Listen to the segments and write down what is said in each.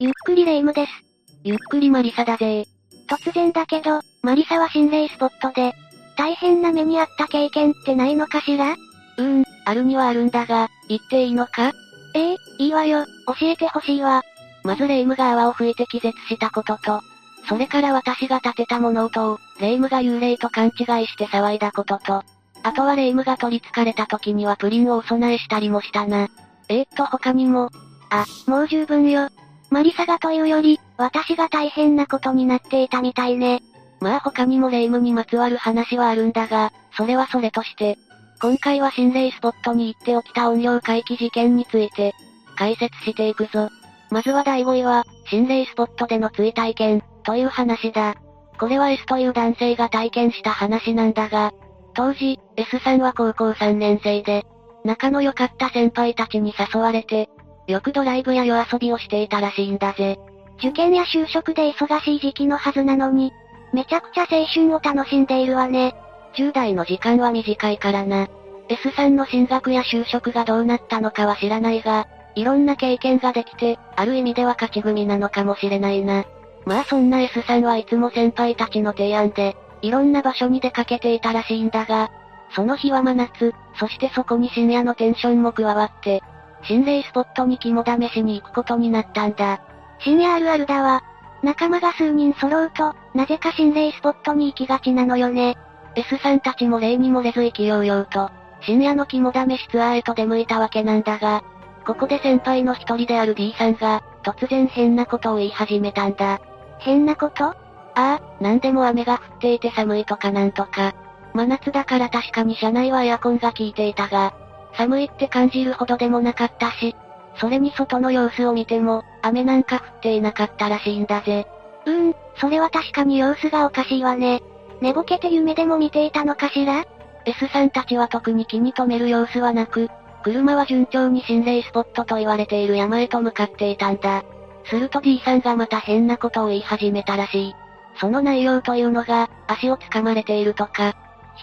ゆっくりレ夢ムです。ゆっくりマリサだぜ突然だけど、マリサは心霊スポットで、大変な目にあった経験ってないのかしら？うーん、あるにはあるんだが、言っていいのか？ええいいわよ、教えてほしいわ。まずレ夢ムが泡を吹いて気絶したことと、それから私が建てた物音を、レ夢ムが幽霊と勘違いして騒いだことと、あとはレ夢ムが取り憑かれた時にはプリンをお供えしたりもしたな。えー、っと他にも、あ、もう十分よ。マリサがというより、私が大変なことになっていたみたいね。まあ他にもレ夢にまつわる話はあるんだが、それはそれとして、今回は心霊スポットに行って起きた音量回帰事件について、解説していくぞ。まずは第5位は、心霊スポットでの追体験、という話だ。これは S という男性が体験した話なんだが、当時、S さんは高校3年生で、仲の良かった先輩たちに誘われて、よくドライブや夜遊びをしていたらしいんだぜ。受験や就職で忙しい時期のはずなのに、めちゃくちゃ青春を楽しんでいるわね。10代の時間は短いからな。S さんの進学や就職がどうなったのかは知らないが、いろんな経験ができて、ある意味では勝ち組なのかもしれないな。まあそんな S さんはいつも先輩たちの提案で、いろんな場所に出かけていたらしいんだが、その日は真夏、そしてそこに深夜のテンションも加わって、心霊スポットに肝試しに行くことになったんだ。深夜あるあるだわ。仲間が数人揃うと、なぜか心霊スポットに行きがちなのよね。S さんたちも例に漏れず意気揚々と、深夜の肝試しツアーへと出向いたわけなんだが、ここで先輩の一人である D さんが、突然変なことを言い始めたんだ。変なこと？ああ、なんでも雨が降っていて寒いとかなんとか。真夏だから確かに車内はエアコンが効いていたが、寒いって感じるほどでもなかったし、それに外の様子を見ても、雨なんか降っていなかったらしいんだぜ。うーん、それは確かに様子がおかしいわね。寝ぼけて夢でも見ていたのかしら ?S さんたちは特に気に留める様子はなく、車は順調に心霊スポットと言われている山へと向かっていたんだ。すると D さんがまた変なことを言い始めたらしい。その内容というのが、足を掴まれているとか、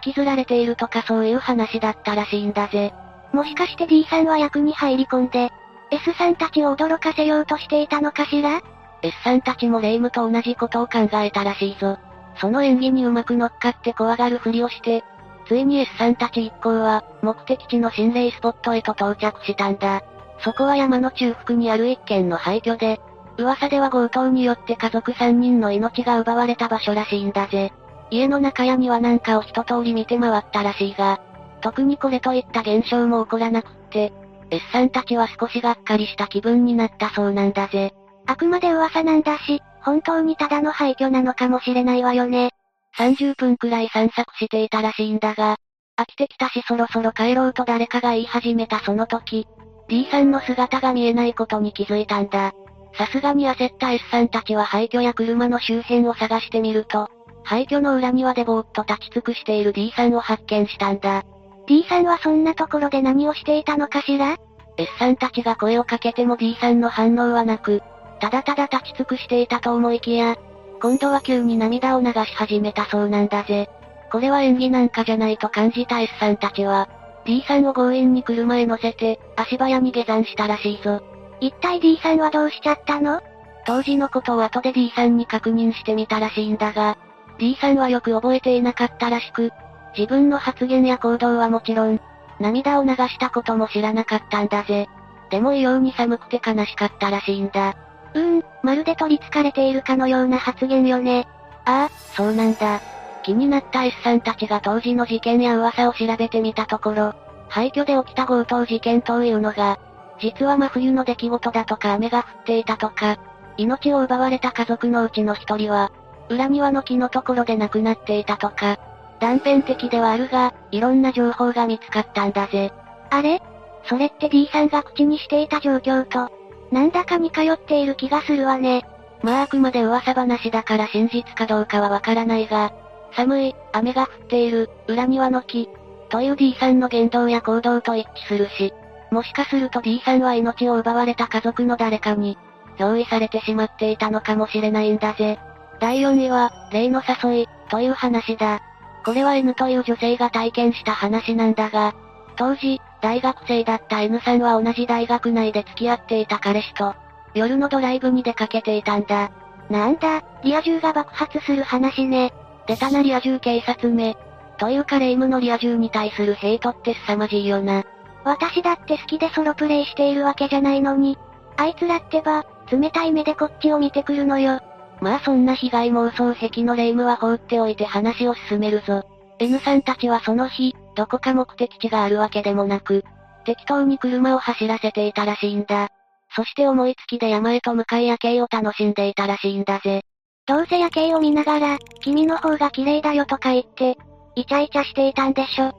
引きずられているとかそういう話だったらしいんだぜ。もしかして D さんは役に入り込んで、S さんたちを驚かせようとしていたのかしら ?S さんたちもレイムと同じことを考えたらしいぞ。その演技にうまく乗っかって怖がるふりをして、ついに S さんたち一行は、目的地の心霊スポットへと到着したんだ。そこは山の中腹にある一軒の廃墟で、噂では強盗によって家族3人の命が奪われた場所らしいんだぜ。家の中や庭なんかを一通り見て回ったらしいが、特にこれといった現象も起こらなくって、S さんたちは少しがっかりした気分になったそうなんだぜ。あくまで噂なんだし、本当にただの廃墟なのかもしれないわよね。30分くらい散策していたらしいんだが、飽きてきたしそろそろ帰ろうと誰かが言い始めたその時、D さんの姿が見えないことに気づいたんだ。さすがに焦った S さんたちは廃墟や車の周辺を探してみると、廃墟の裏庭でぼーっと立ち尽くしている D さんを発見したんだ。D さんはそんなところで何をしていたのかしら ?S さんたちが声をかけても D さんの反応はなく、ただただ立ち尽くしていたと思いきや、今度は急に涙を流し始めたそうなんだぜ。これは演技なんかじゃないと感じた S さんたちは、D さんを強引に車へ乗せて、足早に下山したらしいぞ。一体 D さんはどうしちゃったの？当時のことを後で D さんに確認してみたらしいんだが、D さんはよく覚えていなかったらしく、自分の発言や行動はもちろん、涙を流したことも知らなかったんだぜ。でも異様に寒くて悲しかったらしいんだ。うーん、まるで取り憑かれているかのような発言よね。ああ、そうなんだ。気になった S さんたちが当時の事件や噂を調べてみたところ、廃墟で起きた強盗事件というのが、実は真冬の出来事だとか雨が降っていたとか、命を奪われた家族のうちの一人は、裏庭の木のところで亡くなっていたとか、断片的ではあるが、いろんな情報が見つかったんだぜ。あれ？それって D さんが口にしていた状況と、なんだか似通っている気がするわね。まああくまで噂話だから真実かどうかはわからないが、寒い、雨が降っている、裏庭の木、という D さんの言動や行動と一致するし、もしかすると D さんは命を奪われた家族の誰かに、憑依されてしまっていたのかもしれないんだぜ。第4位は、霊の誘い、という話だ。これは N という女性が体験した話なんだが、当時、大学生だった N さんは同じ大学内で付き合っていた彼氏と、夜のドライブに出かけていたんだ。なんだ、リア充が爆発する話ね。出たなリア充警察め。というかレイムのリア充に対するヘイトって凄まじいよな。私だって好きでソロプレイしているわけじゃないのに。あいつらってば、冷たい目でこっちを見てくるのよ。まあそんな被害妄想癖のレイムは放っておいて話を進めるぞ。N さんたちはその日、どこか目的地があるわけでもなく、適当に車を走らせていたらしいんだ。そして思いつきで山へと向かい夜景を楽しんでいたらしいんだぜ。どうせ夜景を見ながら、君の方が綺麗だよとか言って、イチャイチャしていたんでしょ。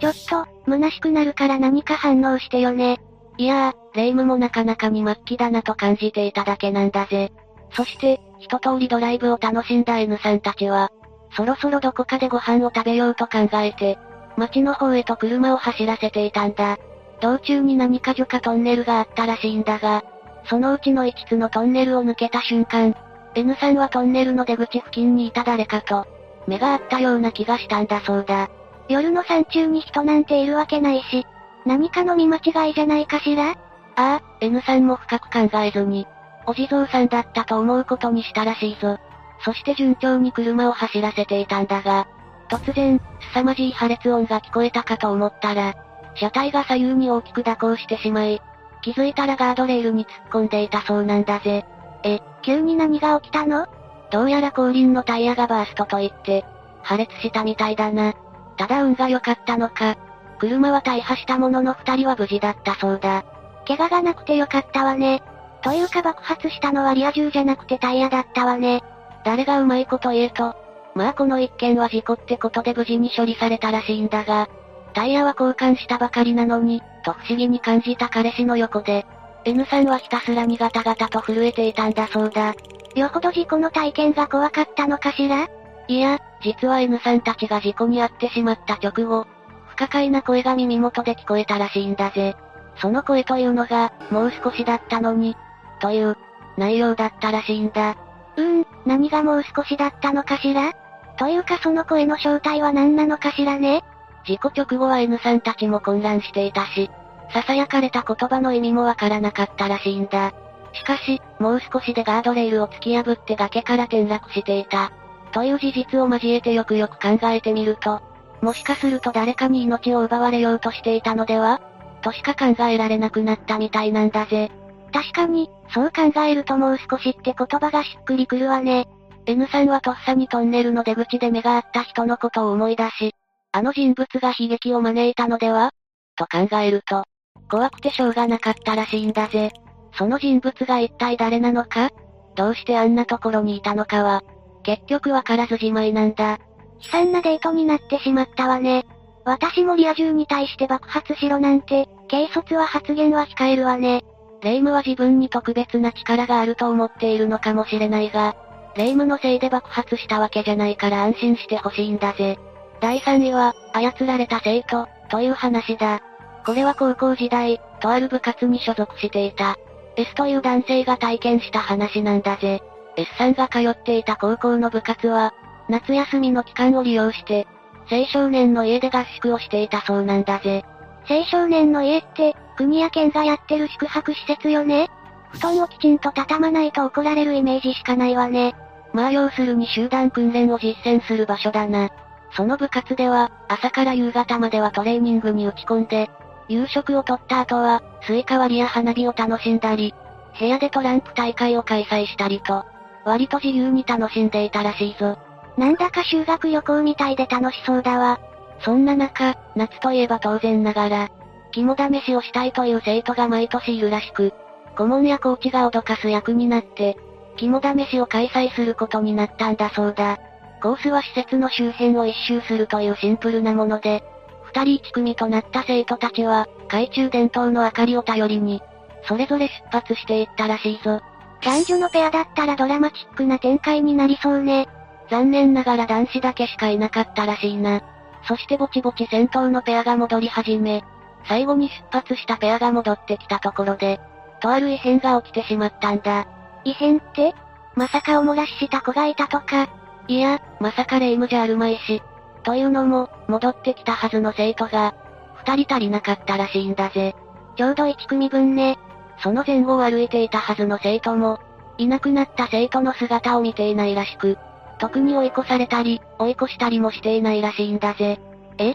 ちょっと、虚しくなるから何か反応してよね。いやー、レイムもなかなかに末期だなと感じていただけなんだぜ。そして、一通りドライブを楽しんだ N さんたちは、そろそろどこかでご飯を食べようと考えて、街の方へと車を走らせていたんだ。道中に何か所かトンネルがあったらしいんだが、そのうちの5つのトンネルを抜けた瞬間、N さんはトンネルの出口付近にいた誰かと、目が合ったような気がしたんだそうだ。夜の山中に人なんているわけないし、何かの見間違いじゃないかしら？ああ、N さんも深く考えずに、お地蔵さんだったと思うことにしたらしいぞ。そして順調に車を走らせていたんだが、突然、凄まじい破裂音が聞こえたかと思ったら、車体が左右に大きく蛇行してしまい、気づいたらガードレールに突っ込んでいたそうなんだぜ。え、急に何が起きたの？どうやら後輪のタイヤがバーストと言って、破裂したみたいだな。ただ運が良かったのか、車は大破したものの二人は無事だったそうだ。怪我がなくてよかったわね。と。いうか爆発したのはリア充じゃなくてタイヤだったわね。誰がうまいこと。言えと。まあこの一件は事故ってこと。で無事に処理されたらしいんだが、タイヤは交換したばかりなのに、と。不思議に感じた彼氏の横で、N さんはひたすらにガタガタと。震えていたんだそうだ。よほど事故の体験が怖かったのかしらいや、実は N さんたちが事故に遭ってしまった直後、不可解な声が耳元で聞こえたらしいんだぜ。その声と。いうのが、もう少しだったのに、という、内容だったらしいんだ。うーん、何がもう少しだったのかしら？というかその声の正体は何なのかしらね？事故直後は N さんたちも混乱していたし、囁かれた言葉の意味もわからなかったらしいんだ。しかし、もう少しでガードレールを突き破って崖から転落していた。という事実を交えてよくよく考えてみると、もしかすると誰かに命を奪われようとしていたのでは？としか考えられなくなったみたいなんだぜ。確かに、そう考えるともう少しって言葉がしっくりくるわね。N さんはとっさにトンネルの出口で目が合った人のことを思い出し、あの人物が悲劇を招いたのでは？と考えると、怖くてしょうがなかったらしいんだぜ。その人物が一体誰なのか？どうしてあんなところにいたのかは、結局わからずじまいなんだ。悲惨なデートになってしまったわね。私もリア充に対して爆発しろなんて、軽率は発言は控えるわね。レイムは自分に特別な力があると思っているのかもしれないが、レイムのせいで爆発したわけじゃないから安心してほしいんだぜ。第3位は、操られた生徒、という話だ。これは高校時代、とある部活に所属していた。S という男性が体験した話なんだぜ。S さんが通っていた高校の部活は、夏休みの期間を利用して、青少年の家で合宿をしていたそうなんだぜ。青少年の家って、国や県がやってる宿泊施設よね？布団をきちんと畳まないと怒られるイメージしかないわね。まあ要するに集団訓練を実践する場所だな。その部活では、朝から夕方まではトレーニングに打ち込んで、夕食を取った後は、スイカ割りや花火を楽しんだり、部屋でトランプ大会を開催したりと、割と自由に楽しんでいたらしいぞ。なんだか修学旅行みたいで楽しそうだわ。そんな中、夏といえば当然ながら、肝試しをしたいという生徒が毎年いるらしく、顧問やコーチが脅かす役になって、肝試しを開催することになったんだそうだ。コースは施設の周辺を一周するというシンプルなもので、二人一組となった生徒たちは、懐中電灯の明かりを頼りに、それぞれ出発していったらしいぞ。男女のペアだったらドラマチックな展開になりそうね。残念ながら男子だけしかいなかったらしいな。そしてぼちぼち戦闘のペアが戻り始め、最後に出発したペアが戻ってきたところで、とある異変が起きてしまったんだ。異変って？まさかお漏らしした子がいたとかいや、まさかレイムじゃあるまいし。というのも、戻ってきたはずの生徒が、二人足りなかったらしいんだぜ。ちょうど一組分ね。その前後を歩いていたはずの生徒も、いなくなった生徒の姿を見ていないらしく、特に追い越されたり、追い越したりもしていないらしいんだぜ。え？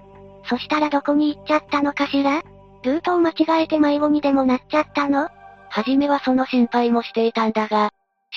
そしたらどこに行っちゃったのかしら？ルートを間違えて迷子にでもなっちゃったの？はじめはその心配もしていたんだが、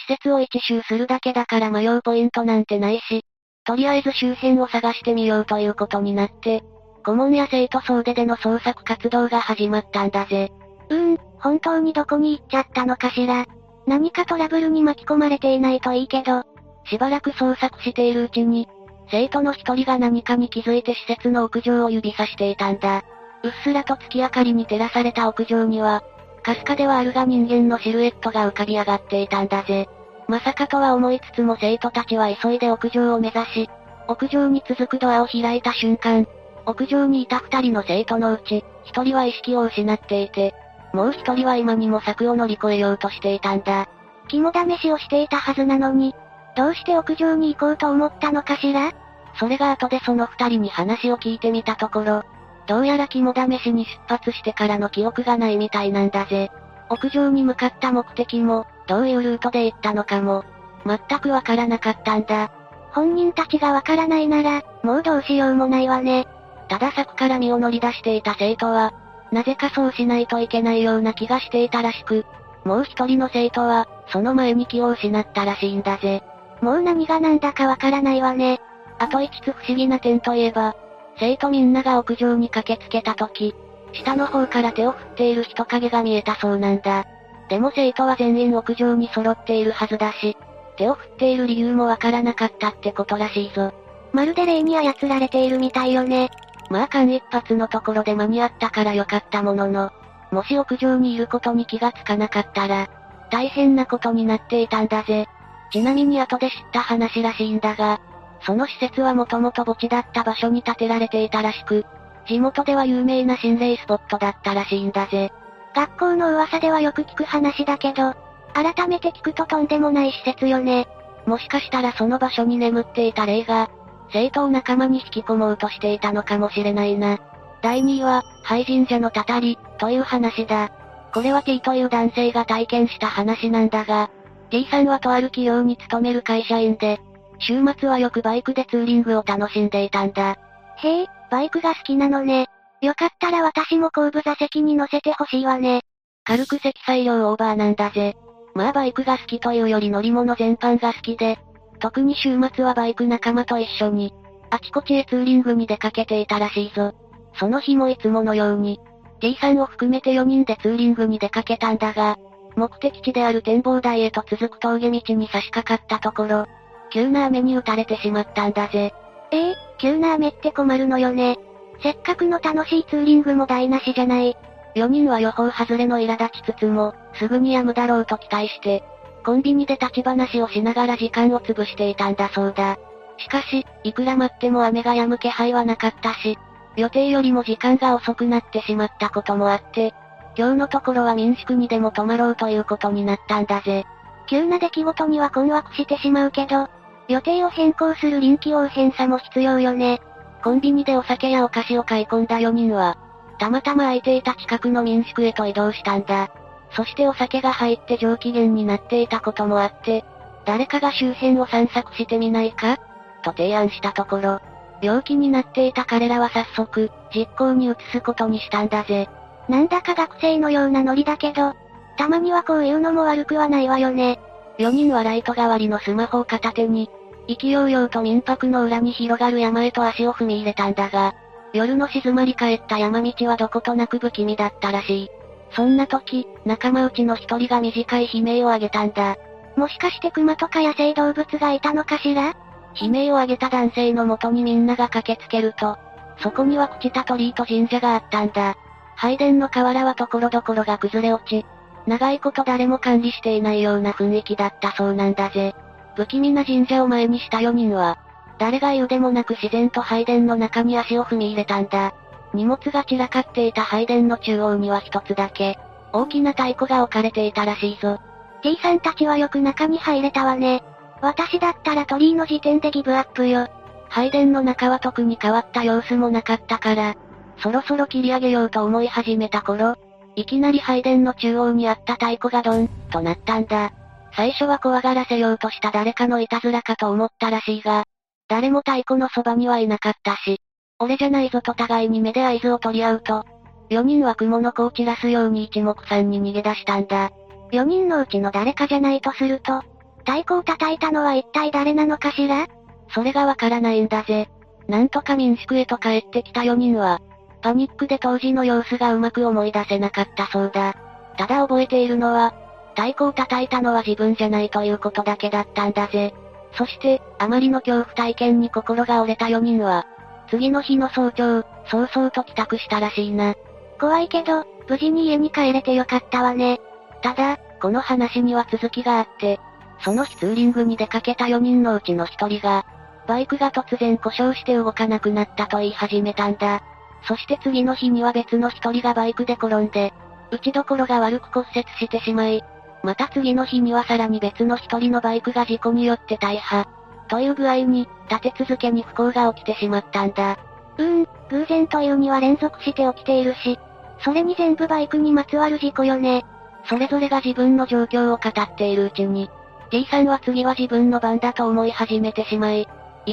施設を一周するだけだから迷うポイントなんてないし、とりあえず周辺を探してみようということになって、顧問や生徒総出での捜索活動が始まったんだぜ。うーん、本当にどこに行っちゃったのかしら？何かトラブルに巻き込まれていないといいけど、しばらく捜索しているうちに、生徒の一人が何かに気づいて施設の屋上を指さしていたんだ。うっすらと月明かりに照らされた屋上には、かすかではあるが人間のシルエットが浮かび上がっていたんだぜ。まさかとは思いつつも生徒たちは急いで屋上を目指し、屋上に続くドアを開いた瞬間、屋上にいた二人の生徒のうち、一人は意識を失っていて、もう一人は今にも柵を乗り越えようとしていたんだ。肝試しをしていたはずなのに、どうして屋上に行こうと思ったのかしら？それが後でその二人に話を聞いてみたところ、どうやら肝試しに出発してからの記憶がないみたいなんだぜ。屋上に向かった目的も、どういうルートで行ったのかも、全くわからなかったんだ。本人たちがわからないなら、もうどうしようもないわね。ただ柵から身を乗り出していた生徒は、なぜかそうしないといけないような気がしていたらしく、もう一人の生徒は、その前に気を失ったらしいんだぜ。もう何が何だかわからないわね。あと一つ不思議な点といえば、生徒みんなが屋上に駆けつけた時、下の方から手を振っている人影が見えたそうなんだ。でも生徒は全員屋上に揃っているはずだし、手を振っている理由もわからなかったってことらしいぞ。まるで霊に操られているみたいよね。まあ間一髪のところで間に合ったからよかったものの、もし屋上にいることに気がつかなかったら、大変なことになっていたんだぜ。ちなみに後で知った話らしいんだが、その施設はもともと墓地だった場所に建てられていたらしく、地元では有名な心霊スポットだったらしいんだぜ。学校の噂ではよく聞く話だけど、改めて聞くととんでもない施設よね。もしかしたらその場所に眠っていた霊が、生徒を仲間に引き込もうとしていたのかもしれないな。第2位は、廃神社のたたり、という話だ。これは T という男性が体験した話なんだが、T さんはとある企業に勤める会社員で、週末はよくバイクでツーリングを楽しんでいたんだ。へえ、バイクが好きなのね。よかったら私も後部座席に乗せてほしいわね。軽く積載量オーバーなんだぜ。まあバイクが好きというより乗り物全般が好きで、特に週末はバイク仲間と一緒に、あちこちへツーリングに出かけていたらしいぞ。その日もいつものように、T さんを含めて4人でツーリングに出かけたんだが、目的地である展望台へと続く峠道に差し掛かったところ、急な雨に打たれてしまったんだぜ。ええー、急な雨って困るのよね。せっかくの楽しいツーリングも台無しじゃない。4人は予報外れの苛立ちつつも、すぐに止むだろうと期待して、コンビニで立ち話をしながら時間を潰していたんだそうだ。しかし、いくら待っても雨が止む気配はなかったし、予定よりも時間が遅くなってしまったこともあって、今日のところは民宿にでも泊まろうということになったんだぜ。急な出来事には困惑してしまうけど、予定を変更する臨機応変さも必要よね。コンビニでお酒やお菓子を買い込んだ4人は、たまたま空いていた近くの民宿へと移動したんだ。そしてお酒が入って上機嫌になっていたこともあって、誰かが周辺を散策してみないか？と提案したところ、病気になっていた彼らは早速、実行に移すことにしたんだぜ。なんだか学生のようなノリだけど、たまにはこういうのも悪くはないわよね。4人はライト代わりのスマホを片手に、意気揚々と民泊の裏に広がる山へと足を踏み入れたんだが、夜の静まり返った山道はどことなく不気味だったらしい。そんな時、仲間内の一人が短い悲鳴を上げたんだ。もしかして熊とか野生動物がいたのかしら？悲鳴を上げた男性の元にみんなが駆けつけると、そこには朽ちた鳥居と神社があったんだ。拝殿の瓦は所々が崩れ落ち、長いこと誰も管理していないような雰囲気だったそうなんだぜ。不気味な神社を前にした4人は、誰が言うでもなく自然と拝殿の中に足を踏み入れたんだ。荷物が散らかっていた拝殿の中央には一つだけ、大きな太鼓が置かれていたらしいぞ。T さんたちはよく中に入れたわね。私だったら鳥居の時点でギブアップよ。拝殿の中は特に変わった様子もなかったから、そろそろ切り上げようと思い始めた頃、いきなり拝殿の中央にあった太鼓がドン、となったんだ。最初は怖がらせようとした誰かのいたずらかと思ったらしいが、誰も太鼓のそばにはいなかったし、俺じゃないぞと互いに目で合図を取り合うと、4人は雲の子を散らすように一目散に逃げ出したんだ。4人のうちの誰かじゃないとすると、太鼓を叩いたのは一体誰なのかしら？それがわからないんだぜ。なんとか民宿へと帰ってきた4人は、パニックで当時の様子がうまく思い出せなかったそうだ。ただ覚えているのは、太鼓を叩いたのは自分じゃないということだけだったんだぜ。そして、あまりの恐怖体験に心が折れた4人は、次の日の早朝、早々と帰宅したらしいな。怖いけど、無事に家に帰れてよかったわね。ただ、この話には続きがあって、その日ツーリングに出かけた4人のうちの1人が、バイクが突然故障して動かなくなったと言い始めたんだ。そして次の日には別の1人がバイクで転んで、打ちどころが悪く骨折してしまい、また次の日にはさらに別の1人のバイクが事故によって大破。という具合に、立て続けに不幸が起きてしまったんだ。うーん、偶然というには連続して起きているし、それに全部バイクにまつわる事故よね。それぞれが自分の状況を語っているうちに、T さんは次は自分の番だと思い始めてしまい、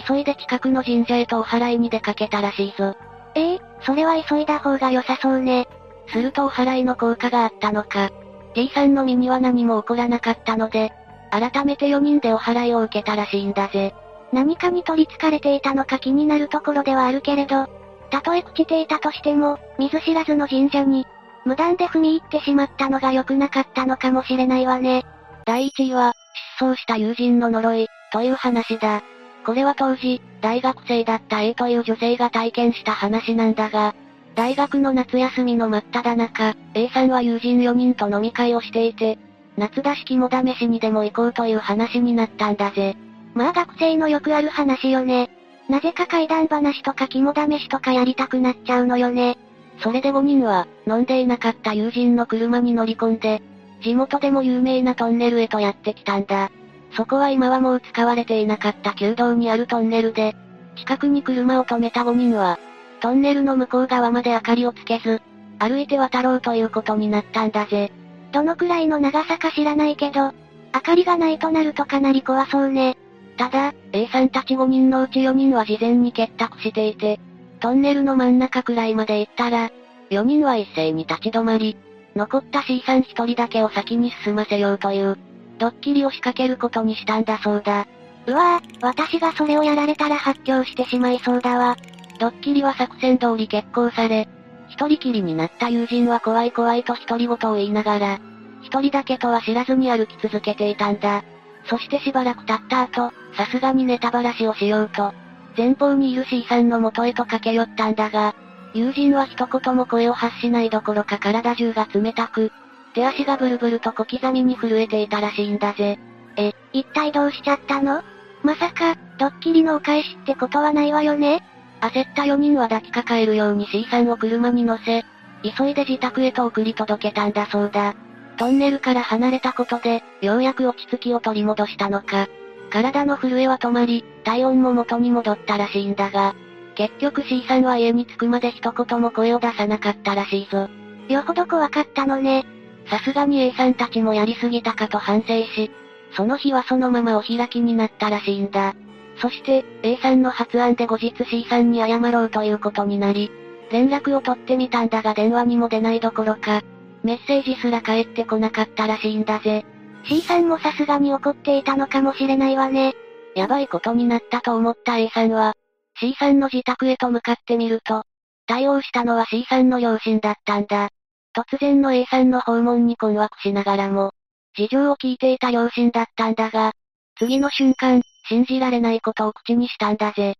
急いで近くの神社へとお祓いに出かけたらしいぞ。ええー、それは急いだ方が良さそうね。するとお祓いの効果があったのか。T さんの身には何も起こらなかったので、改めて4人でお祓いを受けたらしいんだぜ。何かに取り憑かれていたのか気になるところではあるけれど、たとえ朽ちていたとしても、見ず知らずの神社に、無断で踏み入ってしまったのが良くなかったのかもしれないわね。第1位は、失踪した友人の呪い、という話だ。これは当時、大学生だった A という女性が体験した話なんだが、大学の夏休みの真っ只中、A さんは友人4人と飲み会をしていて、夏だし肝試しにでも行こうという話になったんだぜ。まあ学生のよくある話よね。なぜか怪談話とか肝試しとかやりたくなっちゃうのよね。それで5人は、飲んでいなかった友人の車に乗り込んで、地元でも有名なトンネルへとやってきたんだ。そこは今はもう使われていなかった旧道にあるトンネルで、近くに車を止めた5人は、トンネルの向こう側まで明かりをつけず、歩いて渡ろうということになったんだぜ。どのくらいの長さか知らないけど、明かりがないとなるとかなり怖そうね。ただ、A さんたち5人のうち4人は事前に結託していて、トンネルの真ん中くらいまで行ったら、4人は一斉に立ち止まり、残った C さん1人だけを先に進ませようという、ドッキリを仕掛けることにしたんだそうだ。うわぁ、私がそれをやられたら発狂してしまいそうだわ。ドッキリは作戦通り決行され、一人きりになった友人は怖い怖いと独り言を言いながら、一人だけとは知らずに歩き続けていたんだ。そしてしばらく経った後、さすがにネタばらしをしようと、前方にいる C さんの元へと駆け寄ったんだが、友人は一言も声を発しないどころか体中が冷たく、手足がブルブルと小刻みに震えていたらしいんだぜ。え、一体どうしちゃったの？まさか、ドッキリのお返しってことはないわよね？焦った4人は抱きかかえるように C さんを車に乗せ、急いで自宅へと送り届けたんだそうだ。トンネルから離れたことで、ようやく落ち着きを取り戻したのか。体の震えは止まり、体温も元に戻ったらしいんだが、結局 C さんは家に着くまで一言も声を出さなかったらしいぞ。よほど怖かったのね。さすがに A さんたちもやりすぎたかと反省し、その日はそのままお開きになったらしいんだ。そして、A さんの発案で後日 C さんに謝ろうということになり、連絡を取ってみたんだが電話にも出ないどころか、メッセージすら返ってこなかったらしいんだぜ。C さんもさすがに怒っていたのかもしれないわね。やばいことになったと思った A さんは、C さんの自宅へと向かってみると、対応したのは C さんの両親だったんだ。突然の A さんの訪問に困惑しながらも、事情を聞いていた両親だったんだが、次の瞬間、信じられないことを口にしたんだぜ。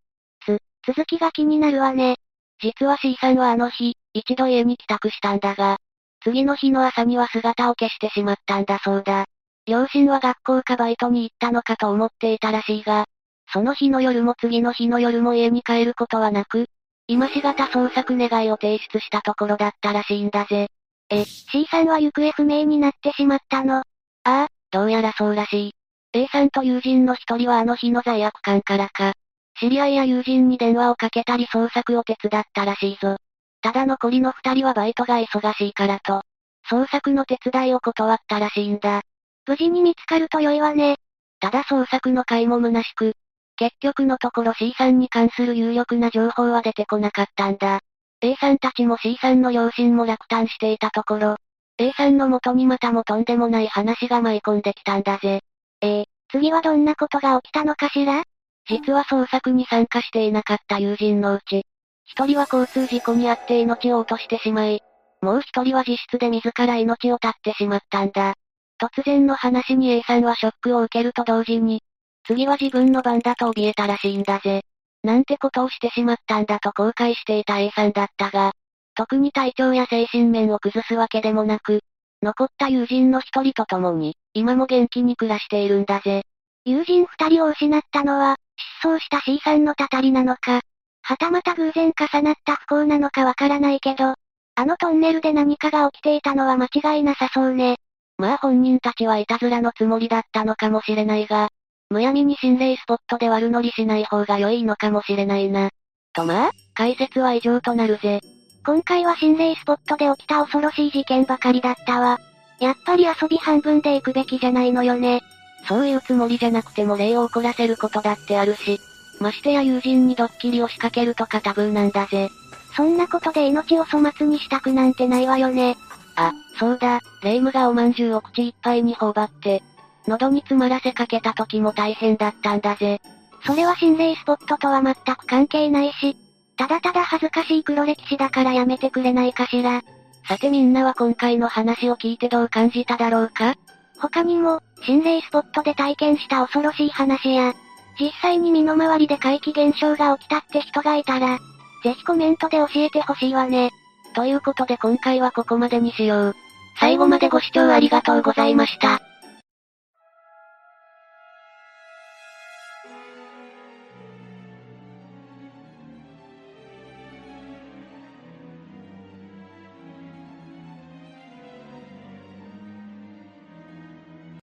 つ、続きが気になるわね。実は C さんはあの日、一度家に帰宅したんだが、次の日の朝には姿を消してしまったんだそうだ。両親は学校かバイトに行ったのかと思っていたらしいが、その日の夜も次の日の夜も家に帰ることはなく、今しがた捜索願いを提出したところだったらしいんだぜ。え、C さんは行方不明になってしまったの？ああ、どうやらそうらしい。A さんと友人の一人はあの日の罪悪感からか、知り合いや友人に電話をかけたり捜索を手伝ったらしいぞ。ただ残りの二人はバイトが忙しいからと、捜索の手伝いを断ったらしいんだ。無事に見つかると良いわね。ただ捜索の回も虚しく、結局のところ C さんに関する有力な情報は出てこなかったんだ。A さんたちも C さんの両親も落胆していたところ、A さんの元にまたもとんでもない話が舞い込んできたんだぜ。ええ次はどんなことが起きたのかしら？実は捜索に参加していなかった友人のうち、一人は交通事故に遭って命を落としてしまい、もう一人は自室で自ら命を絶ってしまったんだ。突然の話に A さんはショックを受けると同時に、次は自分の番だと怯えたらしいんだぜ。なんてことをしてしまったんだと後悔していた A さんだったが、特に体調や精神面を崩すわけでもなく、残った友人の一人と共に、今も元気に暮らしているんだぜ。友人二人を失ったのは、失踪した C さんのたたりなのか、はたまた偶然重なった不幸なのかわからないけど、あのトンネルで何かが起きていたのは間違いなさそうね。まあ本人たちはいたずらのつもりだったのかもしれないが、むやみに心霊スポットで悪乗りしない方が良いのかもしれないな。とまあ、解説は以上となるぜ。今回は心霊スポットで起きた恐ろしい事件ばかりだったわ。やっぱり遊び半分で行くべきじゃないのよね。そういうつもりじゃなくても霊を怒らせることだってあるし、ましてや友人にドッキリを仕掛けるとかタブーなんだぜ。そんなことで命を粗末にしたくなんてないわよね。あ、そうだ、霊夢がおまんじゅうを口いっぱいに頬張って、喉に詰まらせかけた時も大変だったんだぜ。それは心霊スポットとは全く関係ないし、ただただ恥ずかしい黒歴史だからやめてくれないかしら。さてみんなは今回の話を聞いてどう感じただろうか？他にも、心霊スポットで体験した恐ろしい話や、実際に身の回りで怪奇現象が起きたって人がいたら、ぜひコメントで教えてほしいわね。ということで今回はここまでにしよう。最後までご視聴ありがとうございました。